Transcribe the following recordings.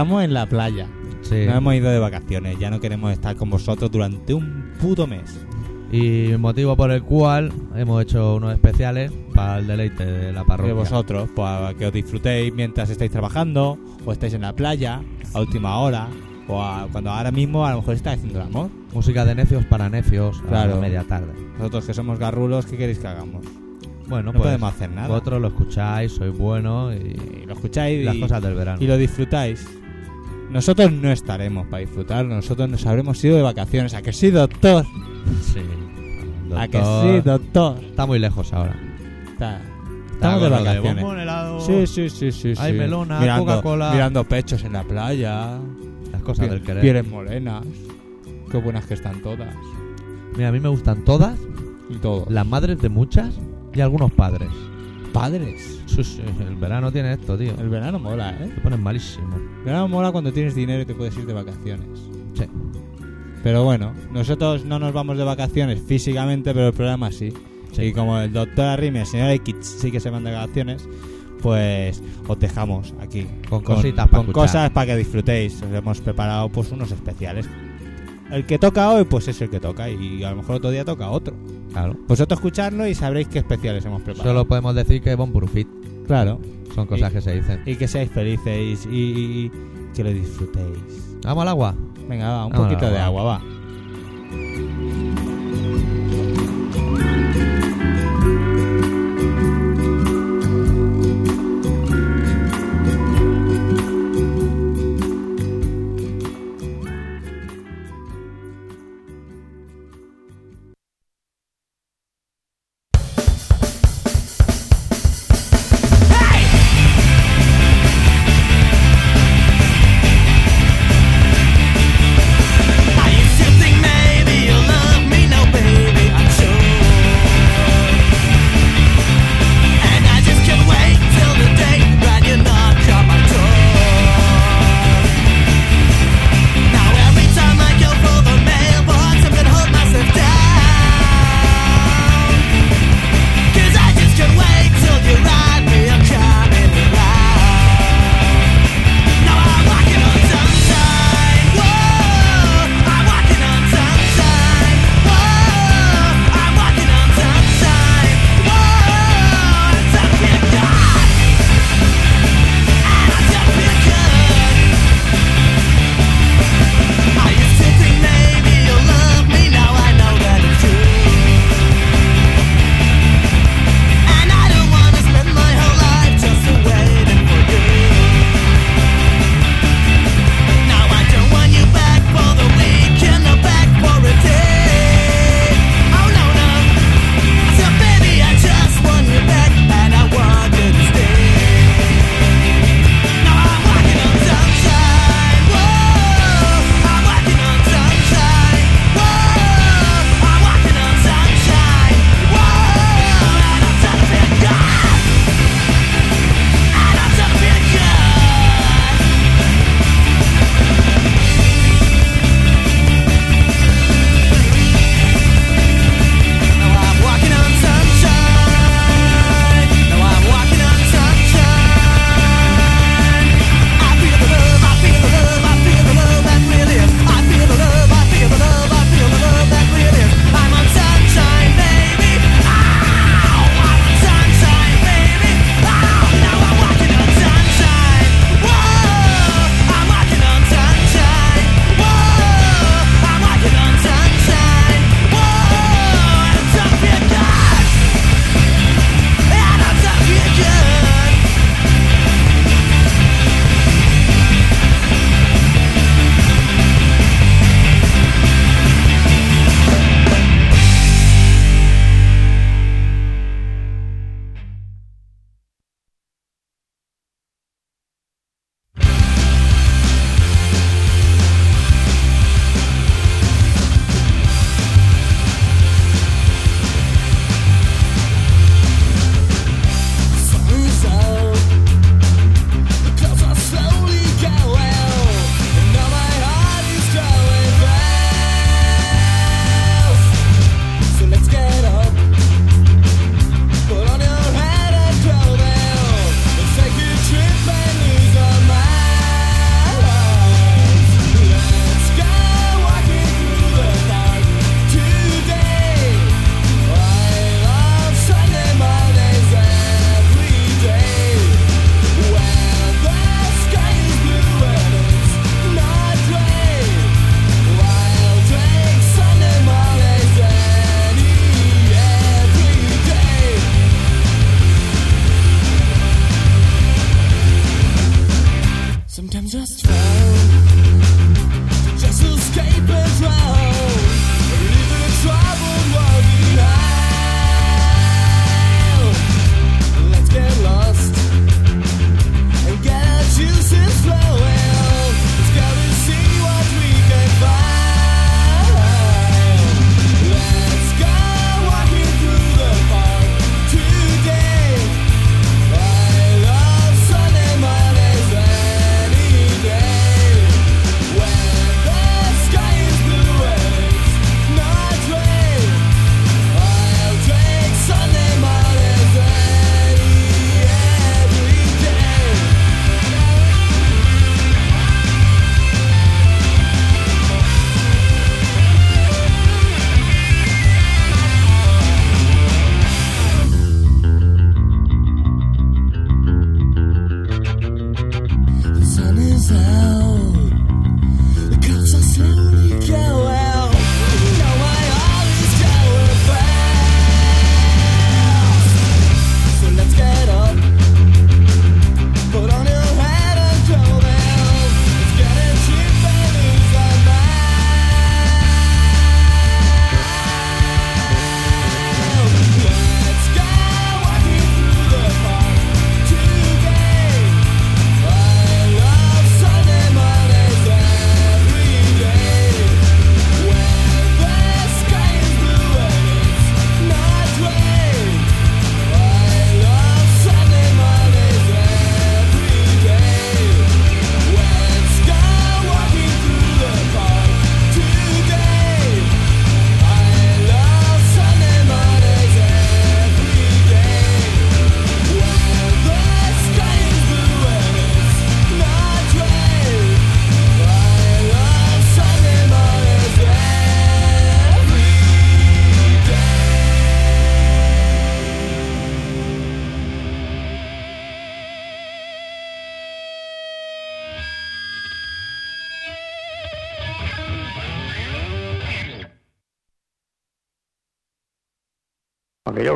Estamos en la playa. Sí. No hemos ido de vacaciones. Ya no queremos estar con vosotros durante un puto mes. Y motivo por el cual hemos hecho unos especiales para el deleite de la De parroquia. vosotros, pues que os disfrutéis mientras estáis trabajando, o estáis en la playa, a última hora, o a- cuando ahora mismo a lo mejor estáis haciendo el amor. Música de necios para necios Claro. a la media tarde. Nosotros que somos garrulos, ¿qué queréis que hagamos? Bueno, No pues podemos hacer nada. vosotros lo escucháis, sois buenos y, Y lo escucháis y las cosas del verano. y lo disfrutáis. Nosotros no estaremos para disfrutar, nosotros nos habremos ido de vacaciones. ¿A que sí, doctor? Sí. ¿A que sí, doctor? Está muy lejos ahora. Está Estamos de con lo vacaciones. bombón, helado, Sí, sí, sí, sí. Hay sí. melona, mirando, Coca-Cola. Mirando pechos en la playa. Las cosas Pie- del querer. Pieles morenas. Qué buenas que están todas. Mira, a mí me gustan todas, Y todo. las madres de muchas y algunos padres. Padres. El verano tiene esto, tío. El verano mola, ¿eh? Se ponen malísimo. El verano mola cuando tienes dinero y te puedes ir de vacaciones. Sí. Pero bueno, nosotros no nos vamos de vacaciones físicamente, pero el programa sí. Sí. Y como el doctor Arrim y el señor X sí que se van de vacaciones, pues os dejamos aquí. Con cositas pa' con escuchar. cosas para que disfrutéis. Os hemos preparado pues unos especiales. El que toca hoy, pues es el que toca. Y a lo mejor otro día toca otro. Claro. Vosotros escuchadlo y sabréis qué especiales hemos preparado. Solo podemos decir que Bon Burufit. Claro. Son cosas Y- que se dicen. Y que seáis felices y, y- y que lo disfrutéis. ¿Vamos al agua? Venga, va, un Vamos poquito de agua, va.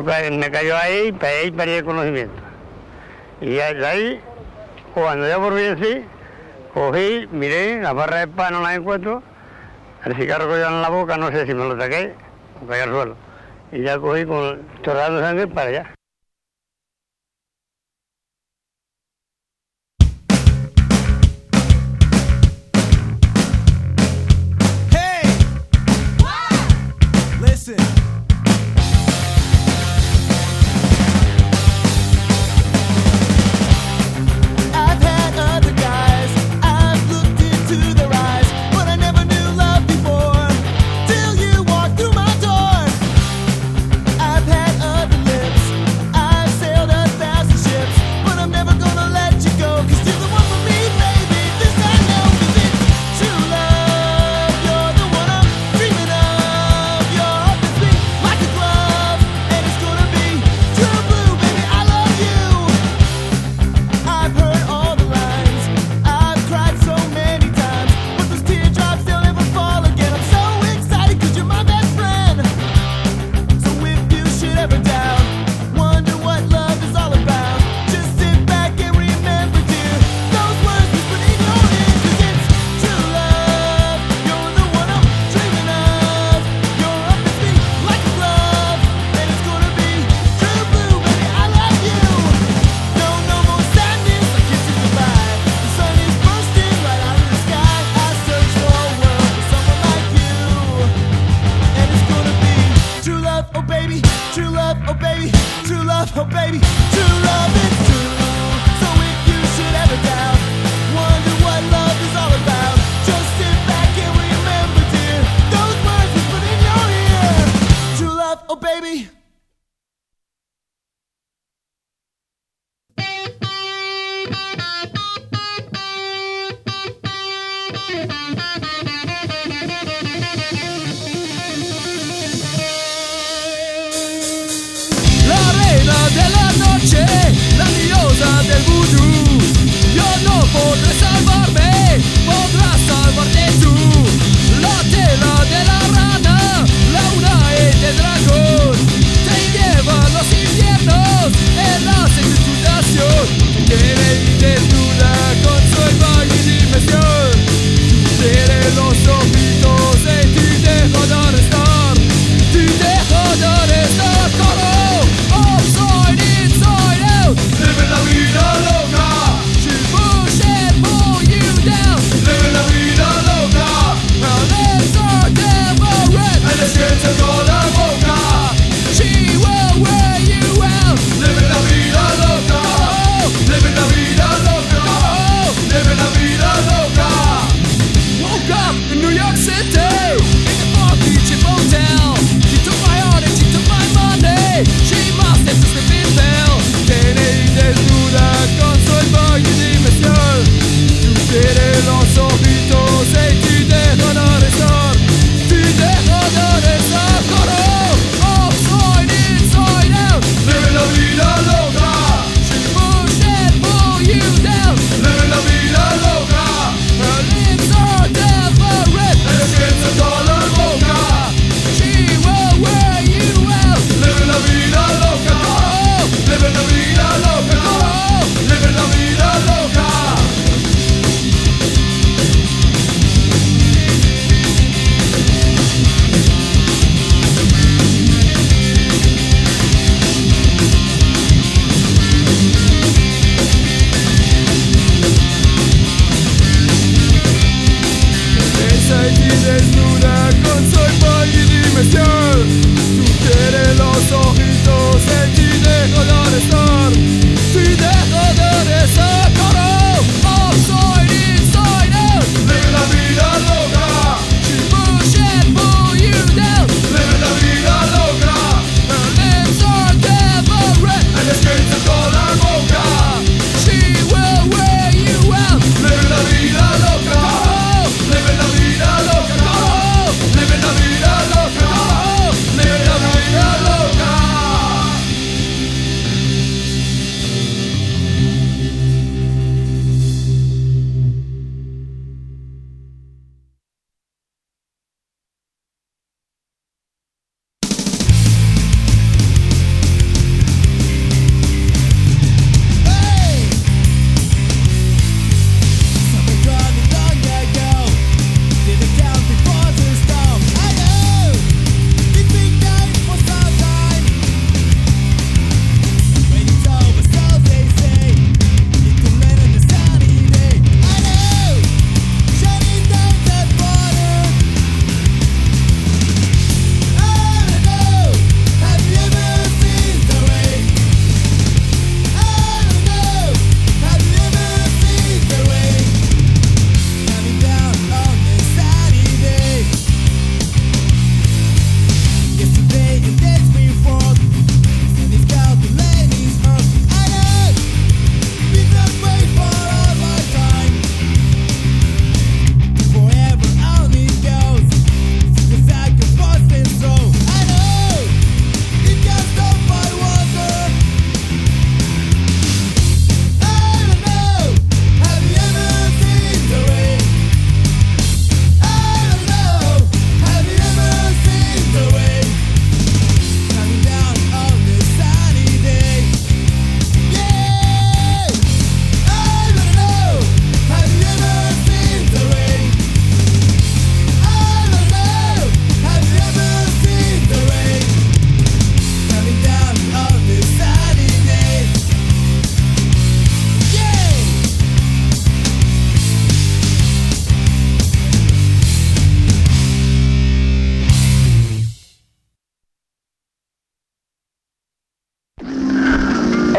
me cayó ahí y ahí perdí el conocimiento. Y de ahí, cuando ya volví así, cogí, miré, la barra de pan no la encuentro, el cigarro que en la boca, no sé si me lo saqué o cayó al suelo. Y ya cogí con chorrado sangre para allá.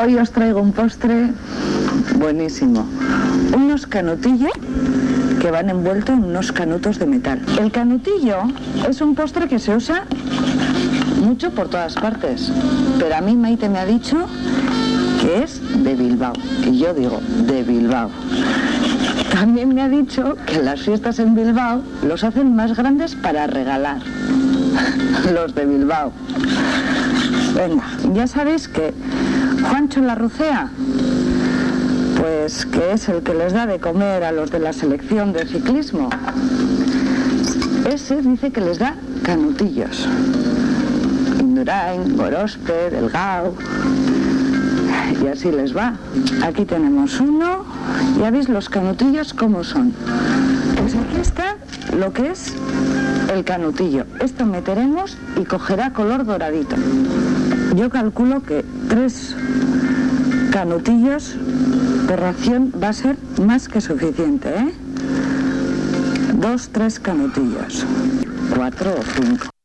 Hoy os traigo un postre buenísimo. Unos canutillos que van envueltos en unos canutos de metal. El canutillo es un postre que se usa mucho por todas partes, pero a mí Maite me ha dicho que es de Bilbao. Y yo digo, de Bilbao. También me ha dicho que las fiestas en Bilbao los hacen más grandes para regalar. los de Bilbao. Venga, ya sabéis que Juancho Larrucea, pues que es el que les da de comer a los de la selección de ciclismo. Ese dice que les da canutillos. Indurain, Gorospe, Delgado. Y así les va. Aquí tenemos uno. Ya veis los canutillos cómo son. Pues aquí está lo que es el canutillo. Esto meteremos y cogerá color doradito yo calculo que tres canutillos de ración va a ser más que suficiente, ¿eh? Dos, tres canutillos. Cuatro o cinco.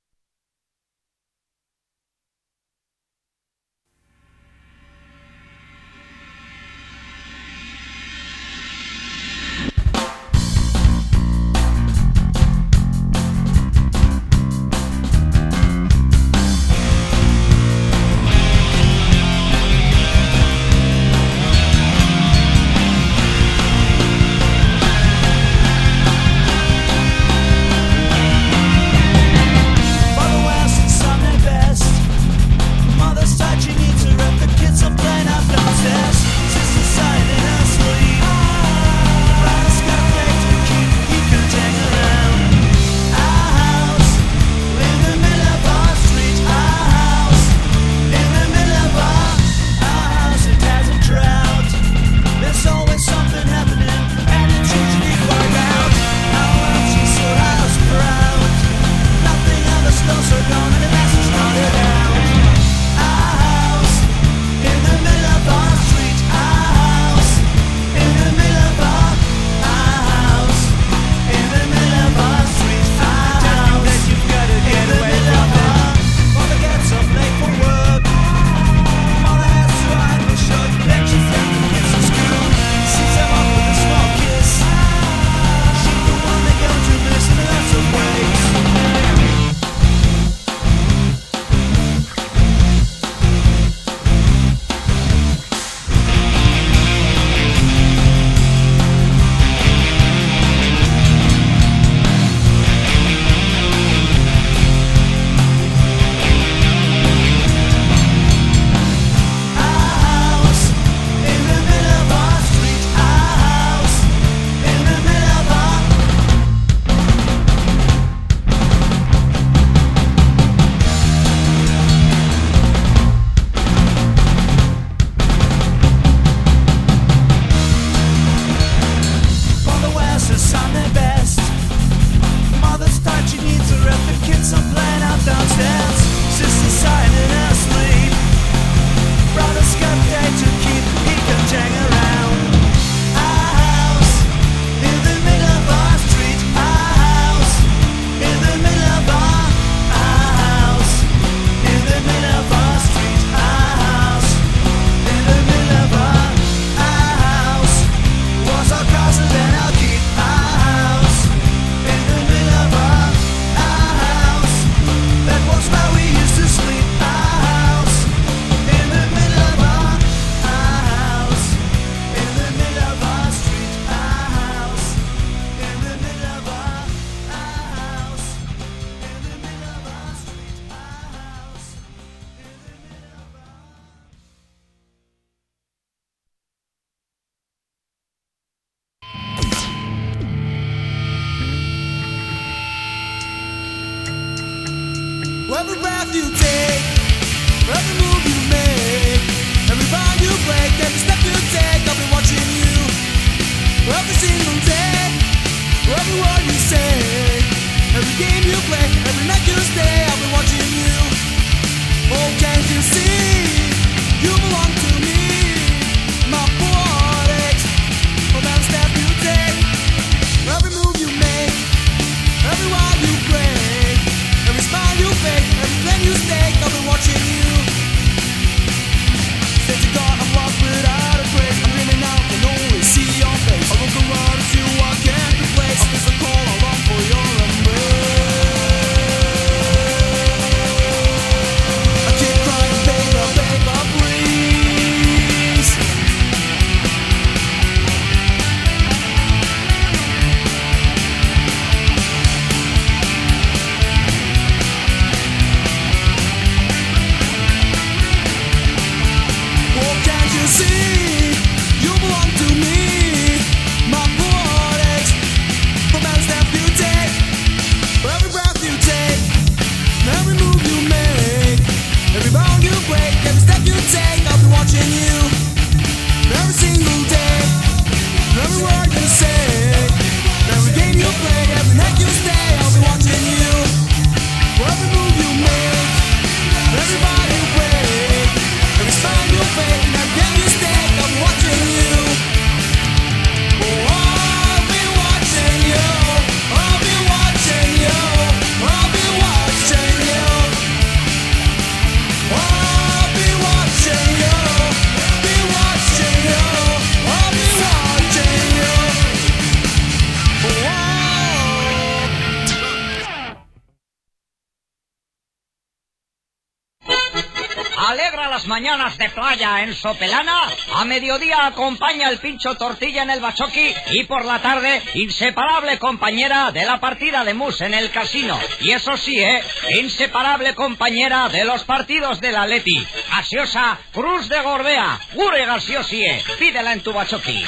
De playa en Sopelana, a mediodía acompaña el pincho tortilla en el bachoqui y por la tarde, inseparable compañera de la partida de mus en el casino. Y eso sí, ¿eh? Inseparable compañera de los partidos del Atleti. Gaseosa Cruz de Gorbea, Gure Gaseosie, pídela en tu bachoqui.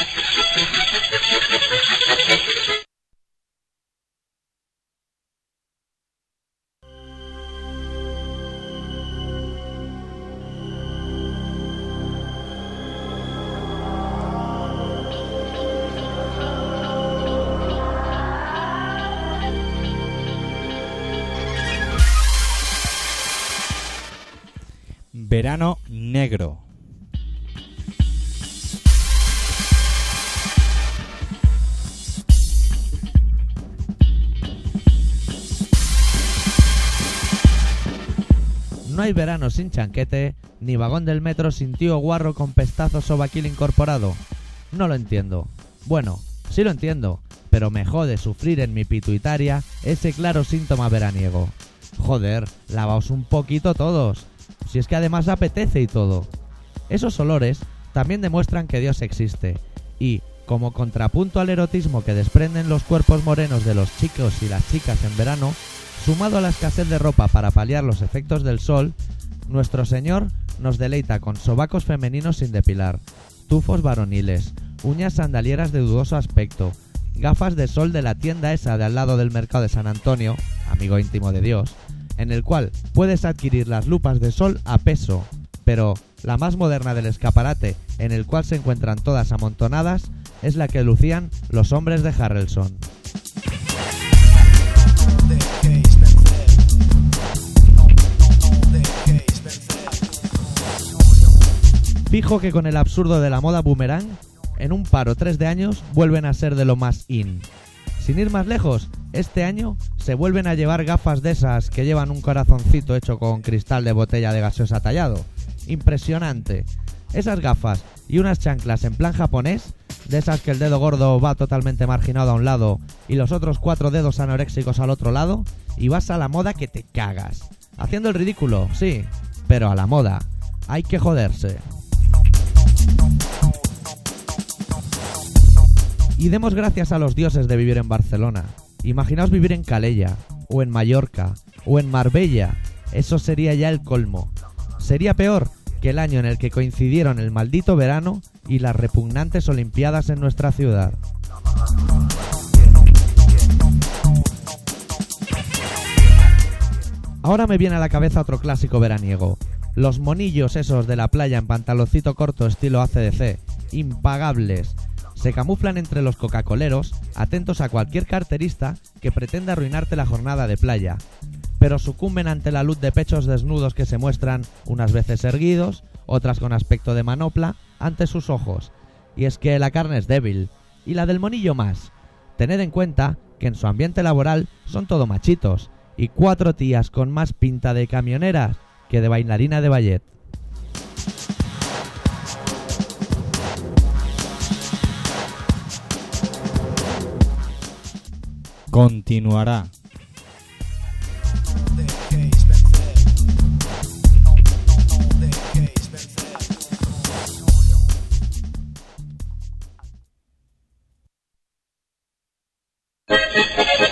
Verano negro. No hay verano sin chanquete, ni vagón del metro sin tío guarro con pestazo sobaquil incorporado. No lo entiendo. Bueno, sí lo entiendo, pero me jode sufrir en mi pituitaria ese claro síntoma veraniego. Joder, lavaos un poquito todos. Si es que además apetece y todo. Esos olores también demuestran que Dios existe. Y, como contrapunto al erotismo que desprenden los cuerpos morenos de los chicos y las chicas en verano, sumado a la escasez de ropa para paliar los efectos del sol, nuestro Señor nos deleita con sobacos femeninos sin depilar, tufos varoniles, uñas sandalieras de dudoso aspecto, gafas de sol de la tienda esa de al lado del mercado de San Antonio, amigo íntimo de Dios, en el cual puedes adquirir las lupas de sol a peso, pero la más moderna del escaparate, en el cual se encuentran todas amontonadas, es la que lucían los hombres de Harrelson. Fijo que con el absurdo de la moda boomerang, en un paro 3 de años vuelven a ser de lo más in. Sin ir más lejos, este año se vuelven a llevar gafas de esas que llevan un corazoncito hecho con cristal de botella de gaseosa tallado. Impresionante. Esas gafas y unas chanclas en plan japonés, de esas que el dedo gordo va totalmente marginado a un lado y los otros cuatro dedos anoréxicos al otro lado, y vas a la moda que te cagas. Haciendo el ridículo, sí, pero a la moda. Hay que joderse. Y demos gracias a los dioses de vivir en Barcelona. Imaginaos vivir en Calella, o en Mallorca, o en Marbella. Eso sería ya el colmo. Sería peor que el año en el que coincidieron el maldito verano y las repugnantes Olimpiadas en nuestra ciudad. Ahora me viene a la cabeza otro clásico veraniego. Los monillos esos de la playa en pantaloncito corto estilo ACDC. Impagables. Se camuflan entre los cocacoleros, atentos a cualquier carterista que pretenda arruinarte la jornada de playa. Pero sucumben ante la luz de pechos desnudos que se muestran unas veces erguidos, otras con aspecto de manopla, ante sus ojos. Y es que la carne es débil, y la del monillo más. Tened en cuenta que en su ambiente laboral son todo machitos, y cuatro tías con más pinta de camioneras que de bailarina de ballet. Continuará.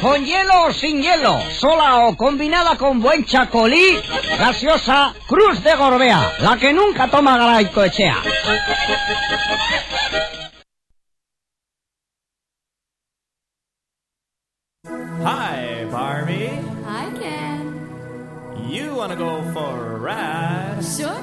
Con hielo o sin hielo, sola o combinada con buen chacolí, gaseosa Cruz de Gorbea, la que nunca toma Galaico Echea. Hi, Barbie. Hi, Ken. You want to go for a ride? Sure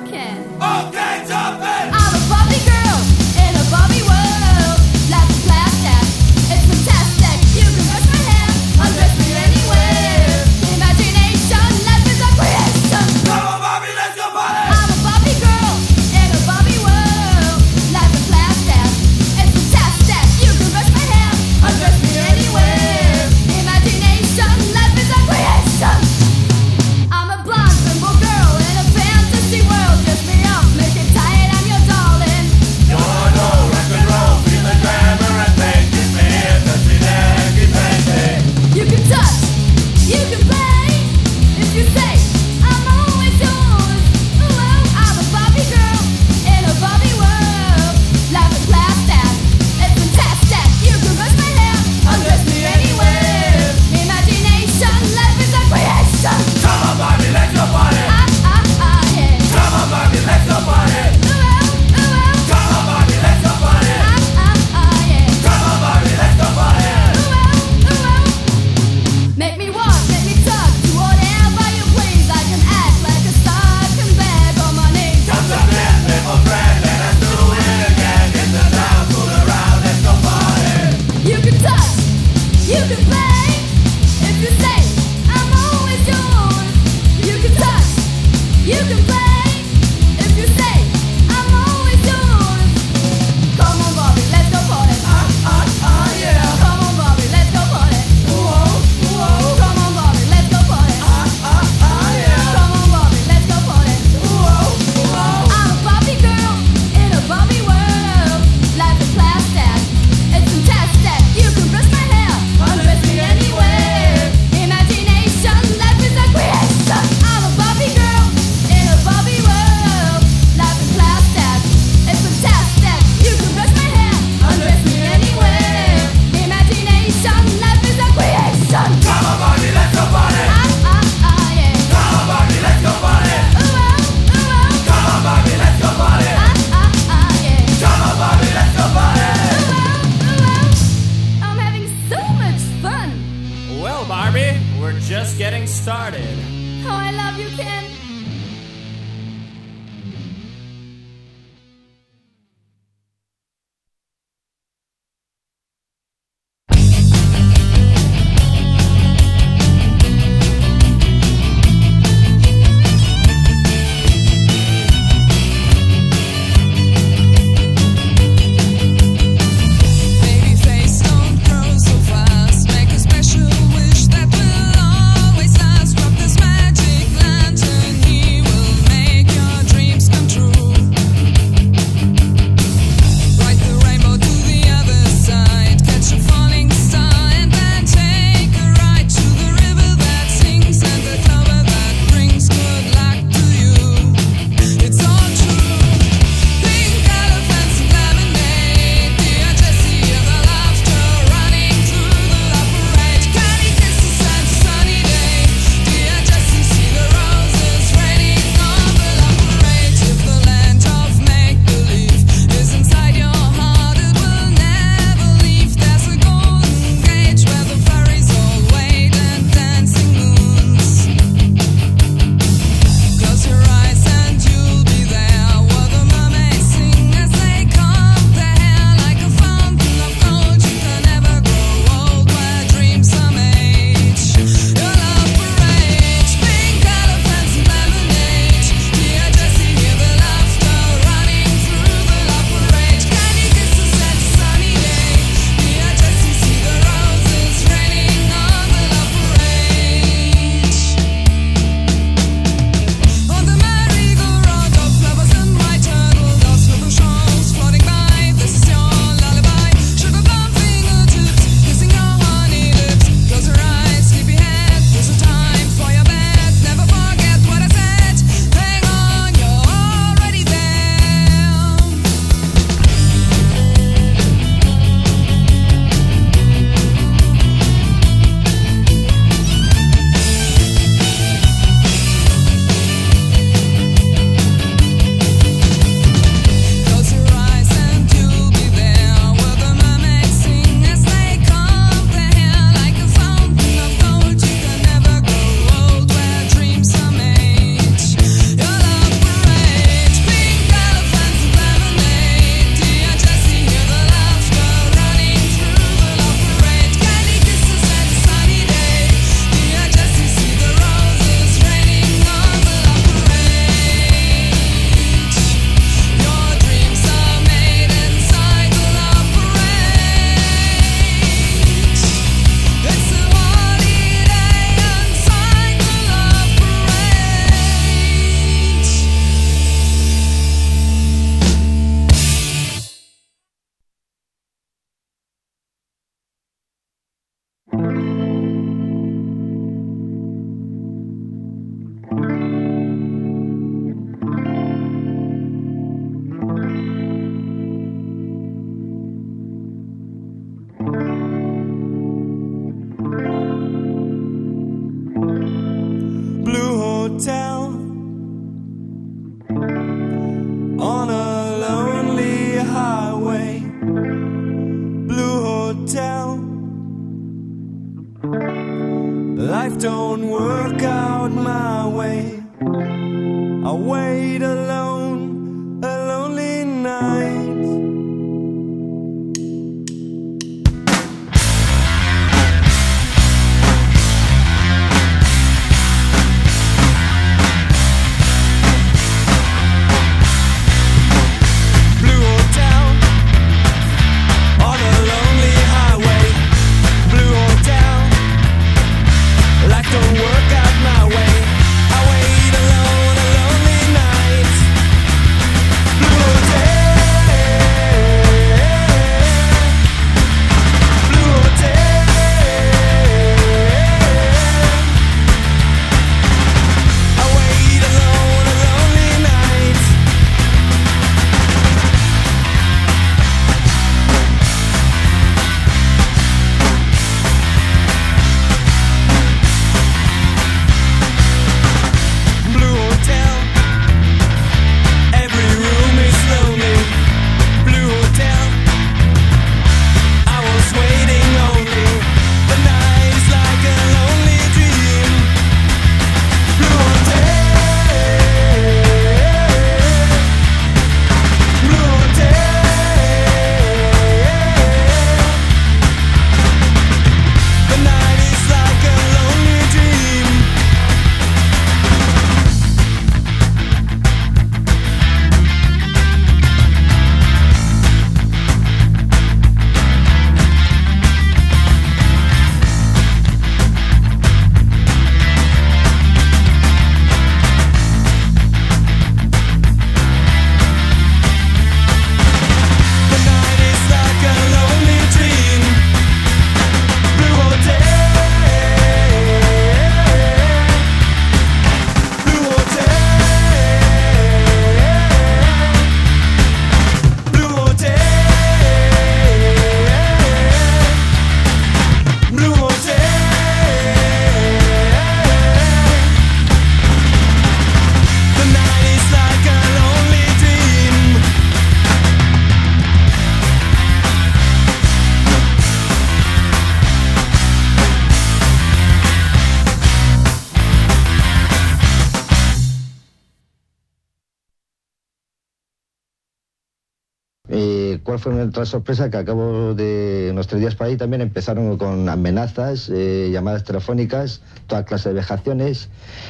fue nuestra sorpresa? Que a cabo de unos tres días por ahí también empezaron con amenazas, eh, llamadas telefónicas, toda clase de vejaciones,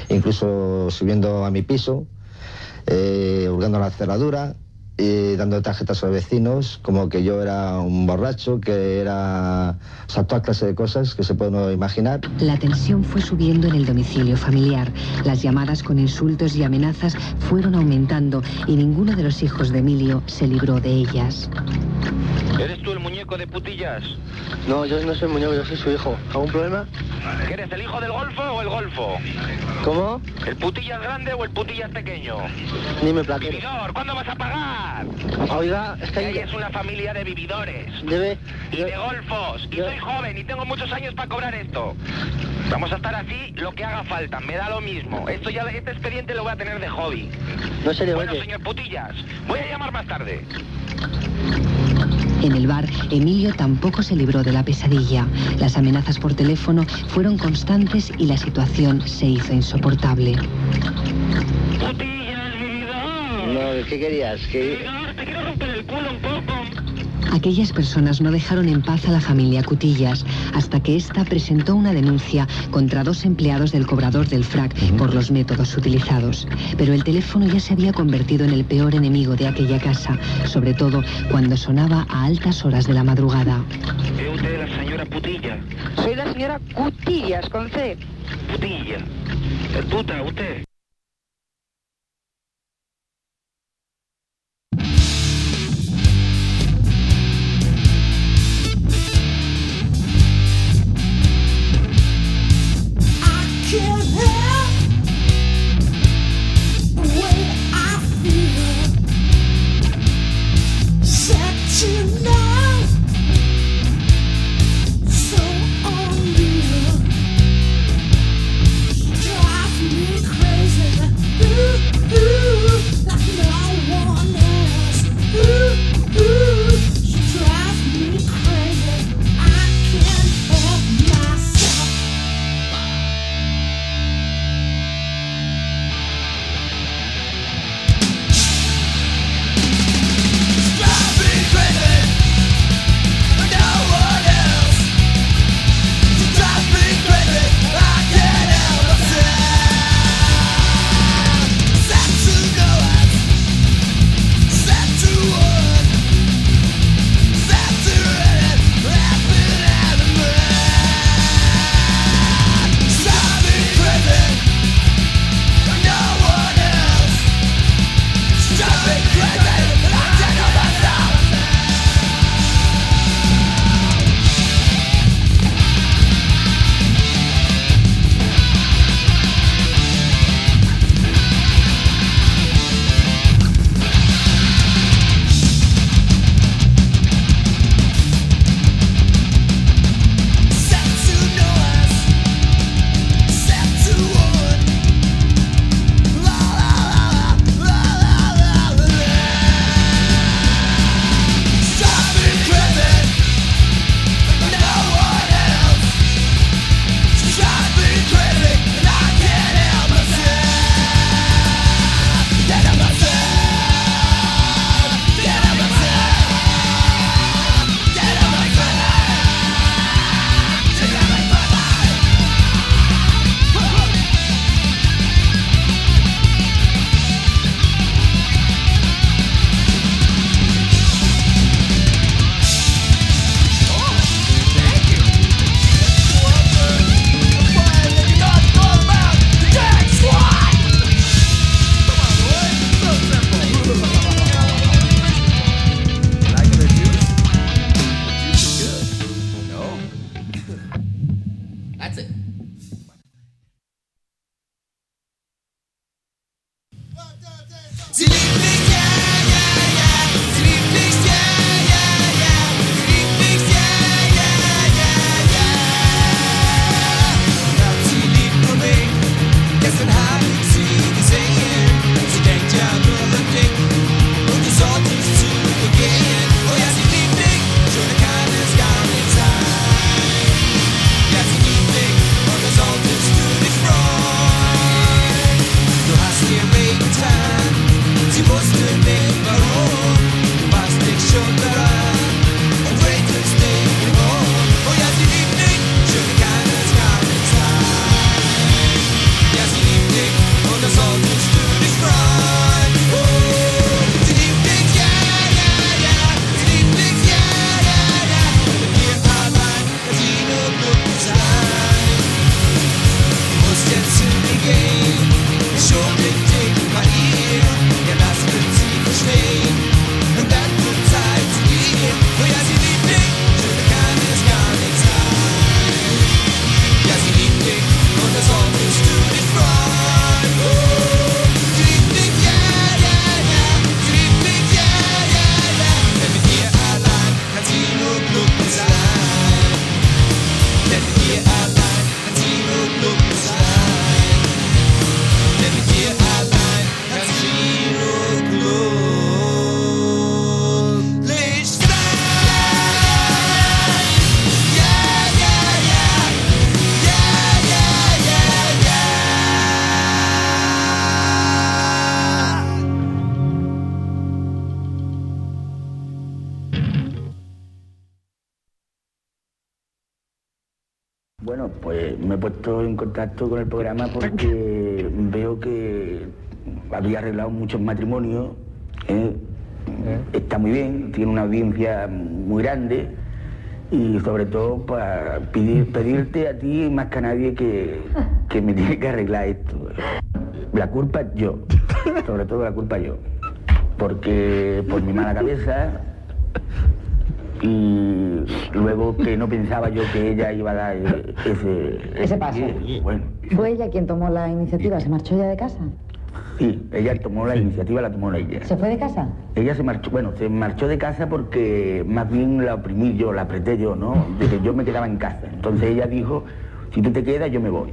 incluso subiendo a mi piso, eh, hurgando la cerradura, y dando tarjetas a los vecinos, como que yo era un borracho, que era... O sea, toda clase de cosas que se puede uno imaginar. La tensión fue subiendo en el domicilio familiar. Las llamadas con insultos y amenazas fueron aumentando y ninguno de los hijos de Emilio se libró de ellas. ¿Eres tú el muñeco de putillas? No, yo no soy muñeco, yo soy su hijo. ¿Algún problema? ¿Que ¿Eres el hijo del golfo o el golfo? ¿Cómo? ¿El putillas grande o el putillas pequeño? Ni me plaquero. Vividor, ¿cuándo vas a pagar? Oiga, es que es una familia de vividores. Debe... Y de golfos. Y soy joven y tengo muchos años para cobrar esto. Vamos a estar así lo que haga falta. Me da lo mismo. Esto ya, este expediente lo voy a tener de hobby. No serio, Bueno, oye. señor Putillas, voy a llamar más tarde. En el bar, Emilio tampoco se libró de la pesadilla. Las amenazas por teléfono fueron constantes y la situación se hizo insoportable. No, ¿qué querías? Que... Aquellas personas no dejaron en paz a la familia Cutillas hasta que ésta presentó una denuncia contra dos empleados del cobrador del FRAC por los métodos utilizados. Pero el teléfono ya se había convertido en el peor enemigo de aquella casa, sobre todo cuando sonaba a altas horas de la madrugada. ¿Es usted la señora Putilla? Soy la señora Cutillas, con C. Putilla. ¿Es puta usted? Delete pues me he puesto en contacto con el programa porque veo que había arreglado muchos matrimonios. ¿eh? Está muy bien, tiene una audiencia muy grande y sobre todo para pedir, pedirte a ti más que a nadie que, que me tiene que arreglar esto. La culpa yo, sobre todo la culpa yo, porque por mi mala cabeza y luego que no pensaba yo que ella iba a dar eh, ese, Ese paso. Bueno, ¿Fue ella quien tomó la iniciativa? ¿Se marchó ya de casa? sí, ella tomó la iniciativa, la tomó ella. ¿Se fue de casa? Ella se marchó, bueno, se marchó de casa porque más bien la oprimí yo, la apreté yo, ¿no? De que yo me quedaba en casa. Entonces ella dijo, si tú te quedas, yo me voy.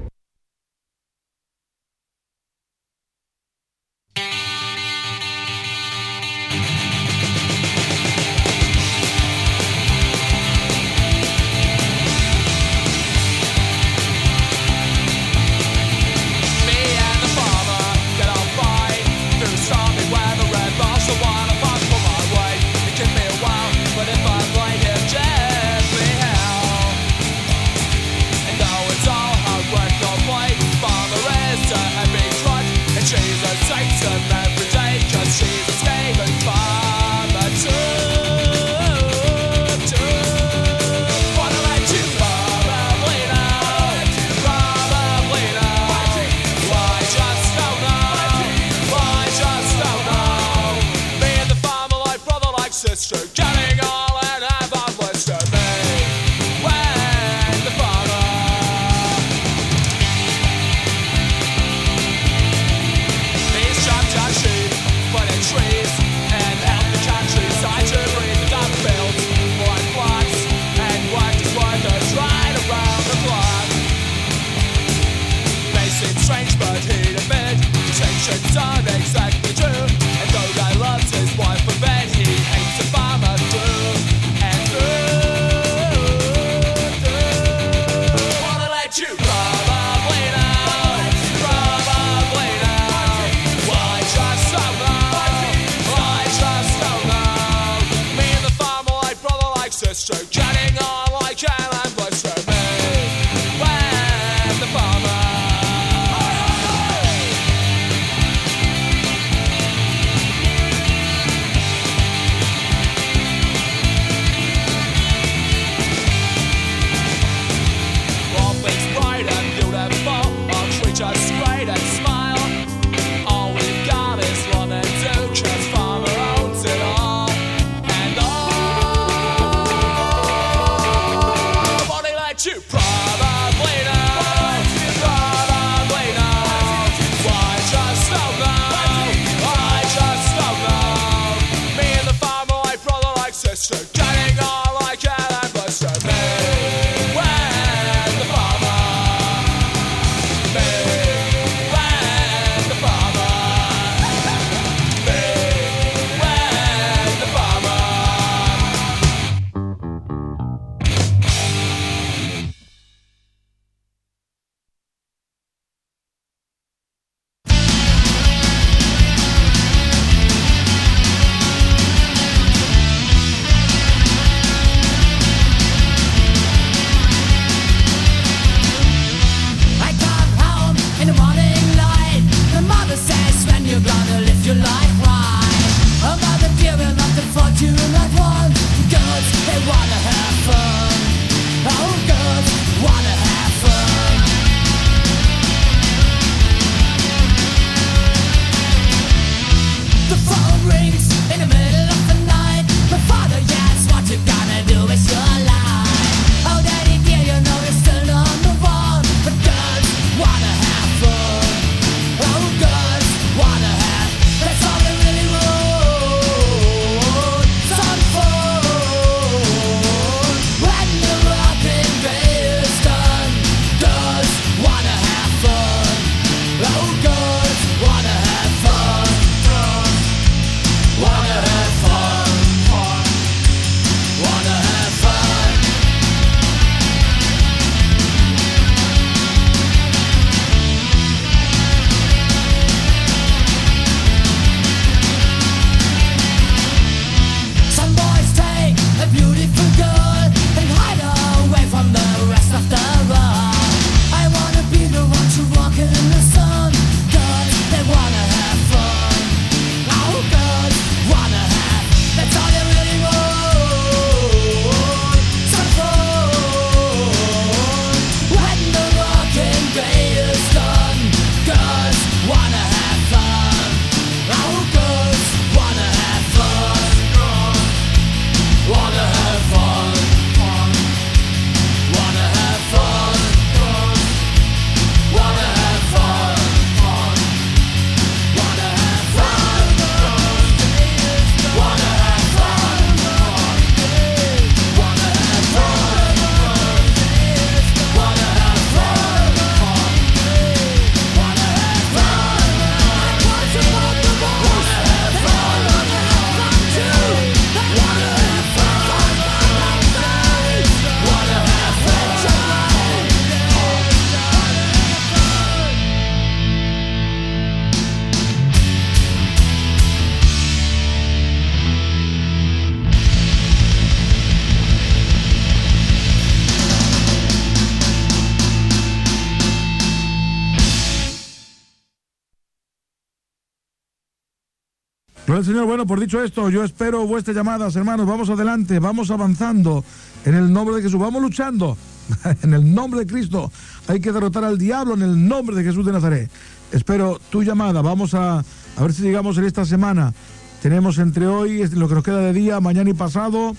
Al Señor, bueno, por dicho esto, yo espero vuestras llamadas, hermanos. Vamos adelante, vamos avanzando en el nombre de Jesús. Vamos luchando en el nombre de Cristo. Hay que derrotar al diablo en el nombre de Jesús de Nazaret. Espero tu llamada. Vamos a, a ver si llegamos en esta semana. Tenemos entre hoy, lo que nos queda de día, mañana y pasado,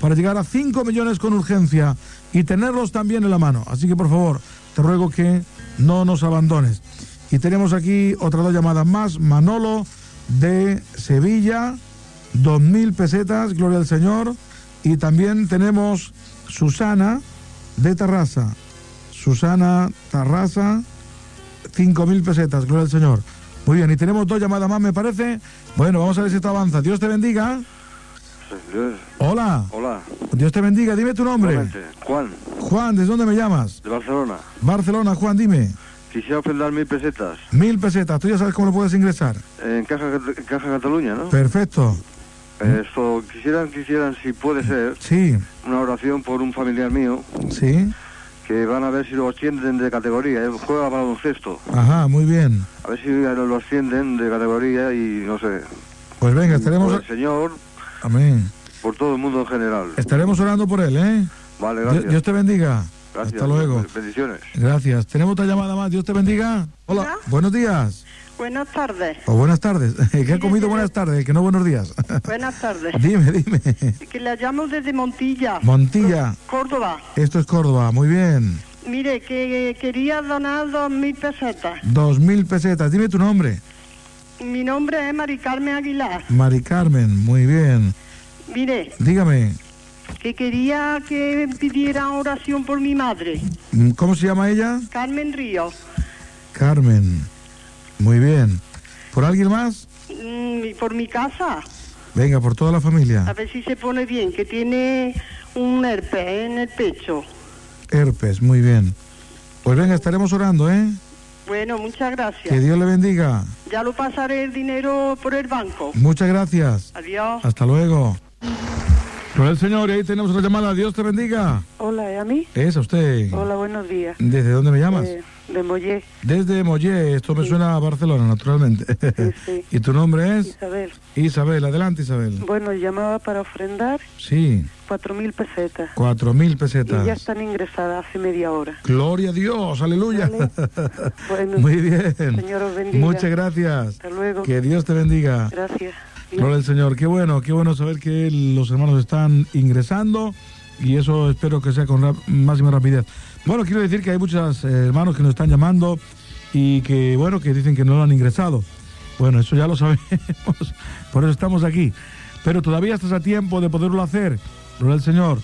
para llegar a 5 millones con urgencia y tenerlos también en la mano. Así que por favor, te ruego que no nos abandones. Y tenemos aquí otras dos llamadas más. Manolo de Sevilla, 2.000 pesetas, gloria al Señor. Y también tenemos Susana de Tarrasa. Susana Tarrasa, 5.000 pesetas, gloria al Señor. Muy bien, y tenemos dos llamadas más, me parece. Bueno, vamos a ver si esto avanza. Dios te bendiga. Hola. Hola. Dios te bendiga, dime tu nombre. Juan, Juan, ¿desde dónde me llamas? de Barcelona. Barcelona, Juan, dime. Quisiera ofrendar mil pesetas Mil pesetas, tú ya sabes cómo lo puedes ingresar. en Caja, en Caja Cataluña, ¿no? Perfecto. Eso, quisieran, quisieran, si puede ser, Sí, una oración por un familiar mío sí. que van a ver si lo ascienden de categoría. Él juega baloncesto. Ajá, muy bien. A ver si lo ascienden de categoría y no sé. Pues venga, estaremos. Por el Señor, Amén. por todo el mundo en general. Estaremos orando por él, ¿eh? Vale, gracias. Dios te bendiga. Gracias. Hasta luego. Bendiciones. Gracias. Tenemos otra llamada más. Dios te bendiga. Hola. Buenos días. Buenas tardes. O buenas tardes. ¿Qué ha comido buenas tardes? Que no buenos días. Buenas tardes. dime, dime. Que la llamo desde Montilla. Montilla. Córdoba. Esto es Córdoba. Muy bien. Mire, que quería donar dos mil pesetas. Dos mil pesetas. Dime tu nombre. Mi nombre es Mari Carmen Aguilar. Mari Carmen. Muy bien. Mire, Dígame. Que quería que pidiera oración por mi madre, mm, ¿Cómo se llama ella? Carmen Ríos. Carmen. Muy bien. ¿Por alguien más? Mm, y por mi casa. Venga, por toda la A familia. ver si se pone bien, que tiene un herpes en el pecho. Herpes. Muy bien. Pues venga, estaremos orando, ¿eh? Bueno, muchas Que gracias. Dios le bendiga. Ya lo pasaré el dinero por el banco. Muchas gracias. Adiós. Hasta luego. Por el Señor, y ahí tenemos otra llamada. Dios te bendiga. Hola, ¿es a mí? Es a usted. Hola, buenos días. ¿Desde dónde me llamas? Eh, de Mollé, Desde Mollé. Esto me suena a Barcelona, naturalmente. sí. ¿Y tu nombre es? Isabel. Isabel. Adelante, Isabel. Bueno, llamaba para ofrendar Sí, cuatro mil pesetas. cuatro mil Y ya pesetas. están ingresadas hace media hora. Gloria a Dios, aleluya. Bueno, Muy bien. Señor os bendiga. Muchas gracias. Hasta luego. Que Dios te bendiga. Gracias. Gloria al Señor. Qué bueno, qué bueno saber que los hermanos están ingresando y eso espero que sea con máxima rapidez. Bueno, quiero decir que hay muchos eh, hermanos que nos están llamando y que, bueno, que dicen que no lo han ingresado. Bueno, eso ya lo sabemos, por eso estamos aquí. Pero todavía estás a tiempo de poderlo hacer. Gloria al Señor.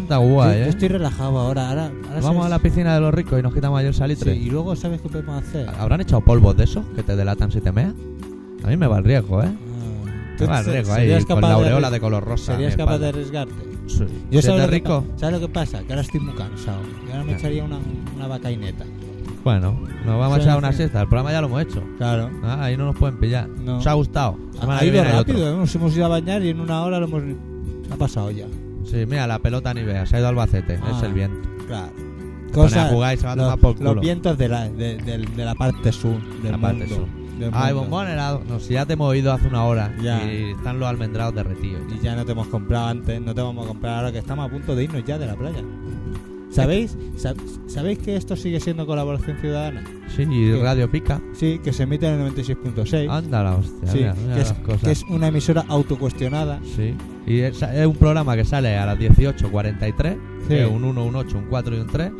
yo, ¿eh? estoy relajado ahora. ahora, ahora Vamos a la piscina de los ricos y nos quitamos ayer salitre. Sí, y luego, ¿sabes qué podemos hacer? ¿Habrán echado polvos de esos que te delatan si te meas? A mí me va el riesgo, ¿eh? Ah, me va el riesgo ahí, con la aureola de, color rosa. ¿Serías capaz de arriesgarte? Yo sabes rico? ¿sabes lo que pasa? Que ahora estoy muy cansado. Y ahora me echaría una, una vacaineta. Bueno, nos vamos a echar una siesta. El programa ya lo hemos hecho. Claro. Ah, ahí no nos pueden pillar. No. Nos ha gustado. Ha ido rápido, nos hemos ido a bañar y en una hora lo hemos. Ha pasado ya. Sí, mira, la pelota ni vea. Se ha ido al Albacete. Ah, es el viento. Claro. Se pone a jugar y se va a los, tomar por culo. los vientos de la, de, la parte sur del La parte mundo, sur. Ay, bombón helado. No, si ya te hemos oído hace una hora. Ya. Y están los almendrados derretidos. Y ya no te hemos comprado antes, no te vamos a comprar ahora que estamos a punto de irnos ya de la playa. ¿Sabéis? Sab- ¿Sabéis que esto sigue siendo colaboración ciudadana? Sí, y ¿Qué? Radio Pica. Sí, que se emite en el 96.6. Anda la hostia. Sí, mira, mira que, es, las cosas. que es una emisora autocuestionada. Sí. Y es, es un programa que sale a las 18.43, Sí. que es un 1, un 8, un 4 y un 3,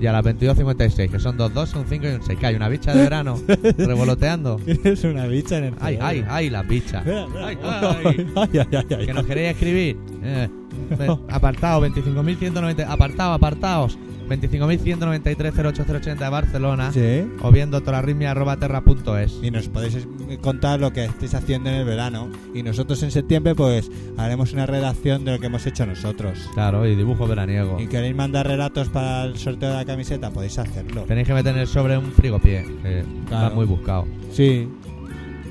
y a las 22.56, que son dos 2, un 5 y un 6, que hay una bicha de verano revoloteando. Es una bicha en el Ay, ay, ay, las bichas. Espera, espera. Ay, Ay, ay. ay, ay, ay. Que nos queréis escribir. Eh, ve- apartado 25.190. Apartado, apartados. 25.193.08080 de Barcelona. Sí. O bien doctorarritmia.terra.es. Y nos podéis es- contar lo que estéis haciendo en el verano. Y nosotros en septiembre, pues haremos una redacción de lo que hemos hecho nosotros. Claro, y dibujo veraniego. Y queréis mandar relatos para el sorteo de la camiseta, podéis hacerlo. Tenéis que meter en el sobre un frigopié, que Claro. va muy buscado. Sí.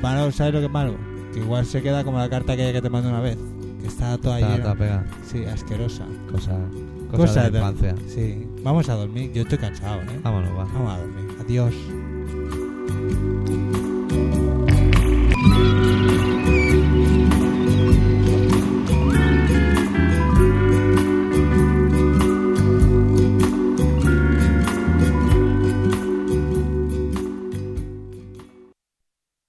Malo, ¿sabes lo que es malo? Que igual se queda como la carta que, que te mandé una vez que estaba toda estaba. Toda pegada. Sí, asquerosa. Cosa, cosa, cosa de infancia. Sí. Vamos a dormir, yo estoy cansado, ¿eh? Vámonos, va. Vamos a dormir. Adiós.